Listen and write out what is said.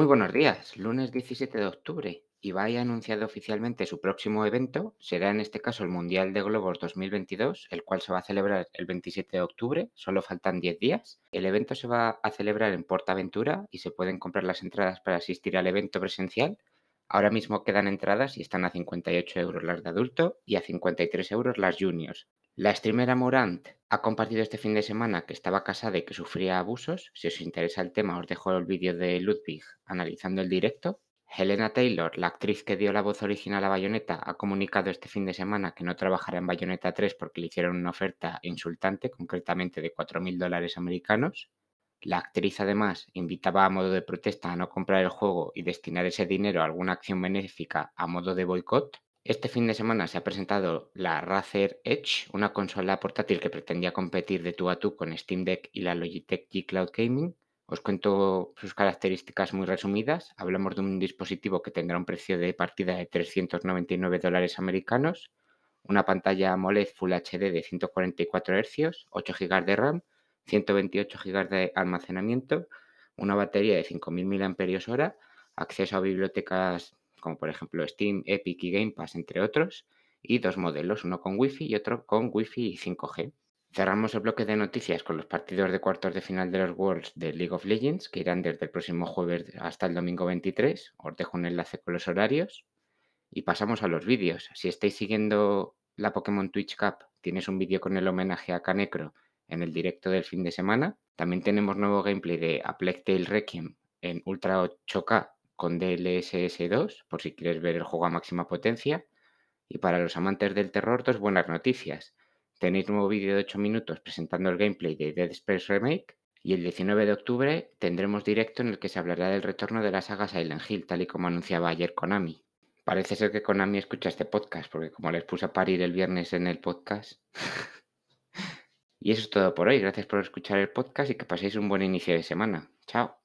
Muy buenos días, lunes 17 de octubre. Ibai ha anunciado oficialmente su próximo evento, será en este caso el Mundial de Globos 2022, el cual se va a celebrar el 27 de octubre, solo faltan 10 días. El evento se va a celebrar en Portaventura y se pueden comprar las entradas para asistir al evento presencial. Ahora mismo quedan entradas y están a 58 euros las de adulto y a 53 euros las juniors. La streamer Amorant ha compartido este fin de semana que estaba casada y que sufría abusos. Si os interesa el tema, os dejo el vídeo de Ludwig analizando el directo. Helena Taylor, la actriz que dio la voz original a Bayonetta, ha comunicado este fin de semana que no trabajará en Bayonetta 3 porque le hicieron una oferta insultante, concretamente de 4.000 dólares americanos. La actriz además invitaba a modo de protesta a no comprar el juego y destinar ese dinero a alguna acción benéfica a modo de boicot. Este fin de semana se ha presentado la Razer Edge, una consola portátil que pretendía competir de tú a tú con Steam Deck y la Logitech G Cloud Gaming. Os cuento sus características muy resumidas. Hablamos de un dispositivo que tendrá un precio de partida de 399 dólares americanos, una pantalla AMOLED Full HD de 144 Hz, 8 GB de RAM, 128 GB de almacenamiento, una batería de 5.000 mAh, acceso a bibliotecas como por ejemplo Steam, Epic y Game Pass, entre otros, y dos modelos, uno con Wi-Fi y otro con Wi-Fi y 5G. Cerramos el bloque de noticias con los partidos de cuartos de final de los Worlds de League of Legends, que irán desde el próximo jueves hasta el domingo 23. Os dejo un enlace con los horarios. Y pasamos a los vídeos. Si estáis siguiendo la Pokémon Twitch Cup, tienes un vídeo con el homenaje a Canecro en el directo del fin de semana. También tenemos nuevo gameplay de A Tale Requiem en Ultra 8K con DLSS 2, por si quieres ver el juego a máxima potencia. Y para los amantes del terror, dos buenas noticias. Tenéis nuevo vídeo de 8 minutos presentando el gameplay de Dead Space Remake y el 19 de octubre tendremos directo en el que se hablará del retorno de la saga Silent Hill, tal y como anunciaba ayer Konami. Parece ser que Konami escucha este podcast, porque como les puse a parir el viernes en el podcast. y eso es todo por hoy. Gracias por escuchar el podcast y que paséis un buen inicio de semana. Chao.